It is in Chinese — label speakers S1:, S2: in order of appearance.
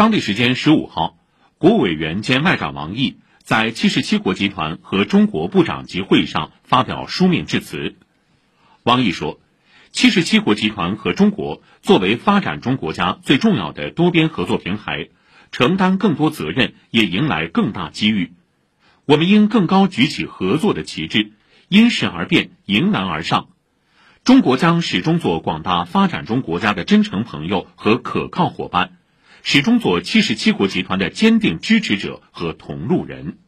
S1: 当地时间十五号，国务委员兼外长王毅在七十七国集团和中国部长级会议上发表书面致辞。王毅说，七十七国集团和中国作为发展中国家最重要的多边合作平台，承担更多责任，也迎来更大机遇。我们应更高举起合作的旗帜，因势而变，迎难而上。中国将始终做广大发展中国家的真诚朋友和可靠伙伴，始终做七十七国集团的坚定支持者和同路人。